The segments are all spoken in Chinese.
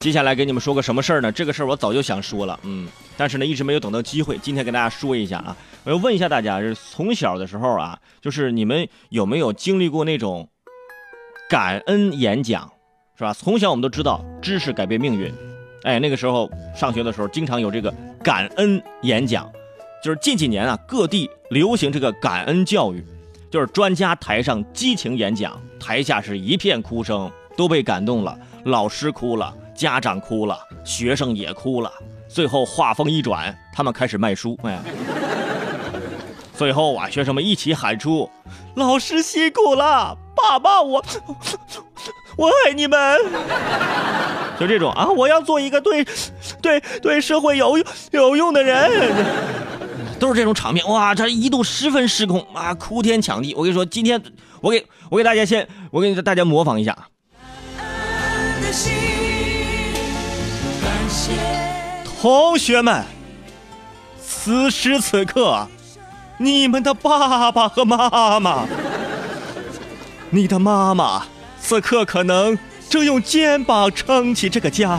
接下来给你们说个什么事儿呢？这个事儿我早就想说了，嗯，但是呢一直没有等到机会。今天跟大家说一下啊，我要问一下大家，是从小的时候啊，就是你们有没有经历过那种感恩演讲，是吧？从小我们都知道知识改变命运，哎，那个时候上学的时候经常有这个感恩演讲，就是近几年啊各地流行这个感恩教育，就是专家台上激情演讲，台下是一片哭声，都被感动了，老师哭了。家长哭了，学生也哭了。最后话锋一转，他们开始卖书。哎，最后啊，学生们一起喊出：“老师辛苦了，爸爸我我爱你们。”就这种啊，我要做一个对对对社会有用有用的人，都是这种场面。哇，这一度十分失控啊，哭天抢地。我跟你说，今天我给我给大家先，我给大家模仿一下。同学们，此时此刻，你们的爸爸和妈妈，你的妈妈此刻可能正用肩膀撑起这个家，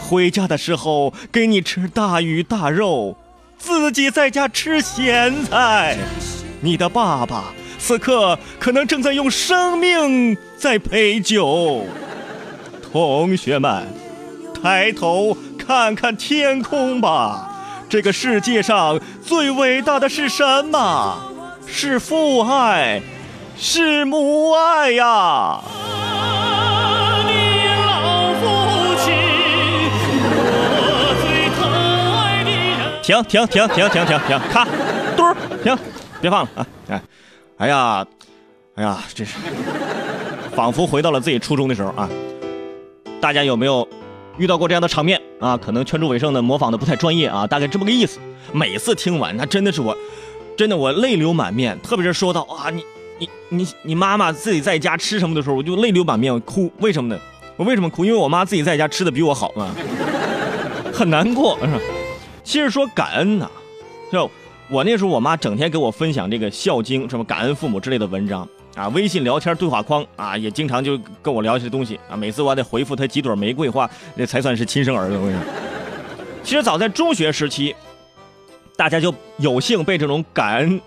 回家的时候给你吃大鱼大肉，自己在家吃咸菜。你的爸爸此刻可能正在用生命在陪酒。同学们，抬头。看看天空吧，这个世界上最伟大的是什么？是父爱，是母爱呀！啊停停停停停停停，咔，墩儿，停，别放了啊！哎，哎呀，哎呀，真是仿佛回到了自己初中的时候啊！大家有没有？遇到过这样的场面啊，可能圈住尾声的模仿的不太专业啊，大概这么个意思。每次听完，那真的是我，真的我泪流满面。特别是说到啊，你你你你妈妈自己在家吃什么的时候，我就泪流满面，我哭。为什么呢？我为什么哭？因为我妈自己在家吃的比我好嘛，很难过？其实说感恩呐，就我那时候我妈整天给我分享这个《孝经》什么感恩父母之类的文章。啊，微信聊天对话框啊，也经常就跟我聊一些东西啊。每次我还得回复他几朵玫瑰花，那才算是亲生儿子。我跟你说，其实早在中学时期，大家就有幸被这种感恩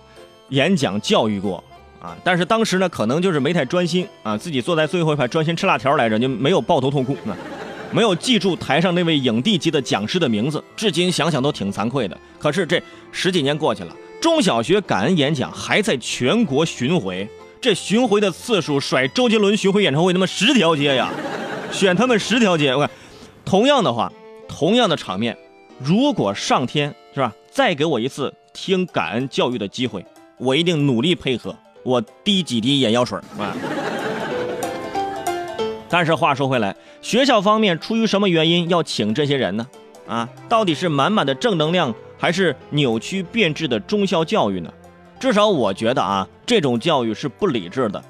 演讲教育过啊。但是当时呢，可能就是没太专心啊，自己坐在最后一排专心吃辣条来着，就没有抱头痛哭，没有记住台上那位影帝级的讲师的名字。至今想想都挺惭愧的。可是这十几年过去了，中小学感恩演讲还在全国巡回。这巡回的次数甩周杰伦巡回演唱会他妈十条街呀，选他们十条街。我看，同样的话，同样的场面，如果上天是吧，再给我一次听感恩教育的机会，我一定努力配合，我滴几滴眼药水啊。但是话说回来，学校方面出于什么原因要请这些人呢？啊，到底是满满的正能量，还是扭曲变质的中校教育呢？至少我觉得啊，这种教育是不理智的，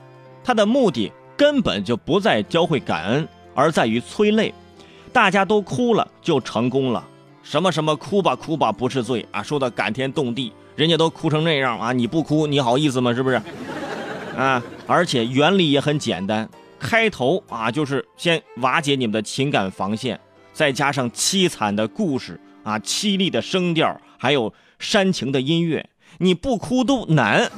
它的目的根本就不在教会感恩，而在于催泪。大家都哭了就成功了，什么什么哭吧哭吧不是罪啊，说的感天动地，人家都哭成那样啊，你不哭你好意思吗？是不是？啊，而且原理也很简单，开头啊就是先瓦解你们的情感防线，再加上凄惨的故事啊，凄厉的声调，还有煽情的音乐。你不哭都难。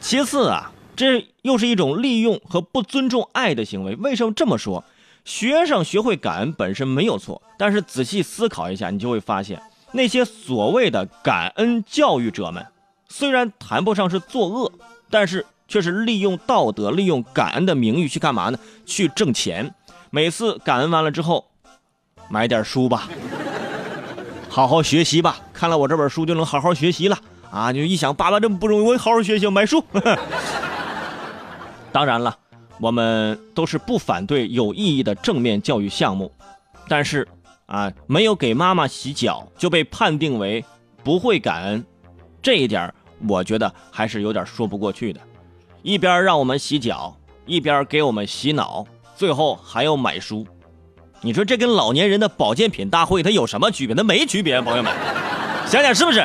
其次啊，这又是一种利用和不尊重爱的行为。为什么这么说？学生学会感恩本身没有错，但是仔细思考一下，你就会发现，那些所谓的感恩教育者们，虽然谈不上是作恶，但是却是利用道德、利用感恩的名誉去干嘛呢？去挣钱。每次感恩完了之后，买点书吧。好好学习吧，看了我这本书就能好好学习了啊！就一想，爸爸这么不容易，我好好学习，买书。当然了，我们都是不反对有意义的正面教育项目，但是啊，没有给妈妈洗脚就被判定为不会感恩，这一点我觉得还是有点说不过去的。一边让我们洗脚，一边给我们洗脑，最后还要买书。你说这跟老年人的保健品大会它有什么区别？它没区别，朋友们，想想是不是？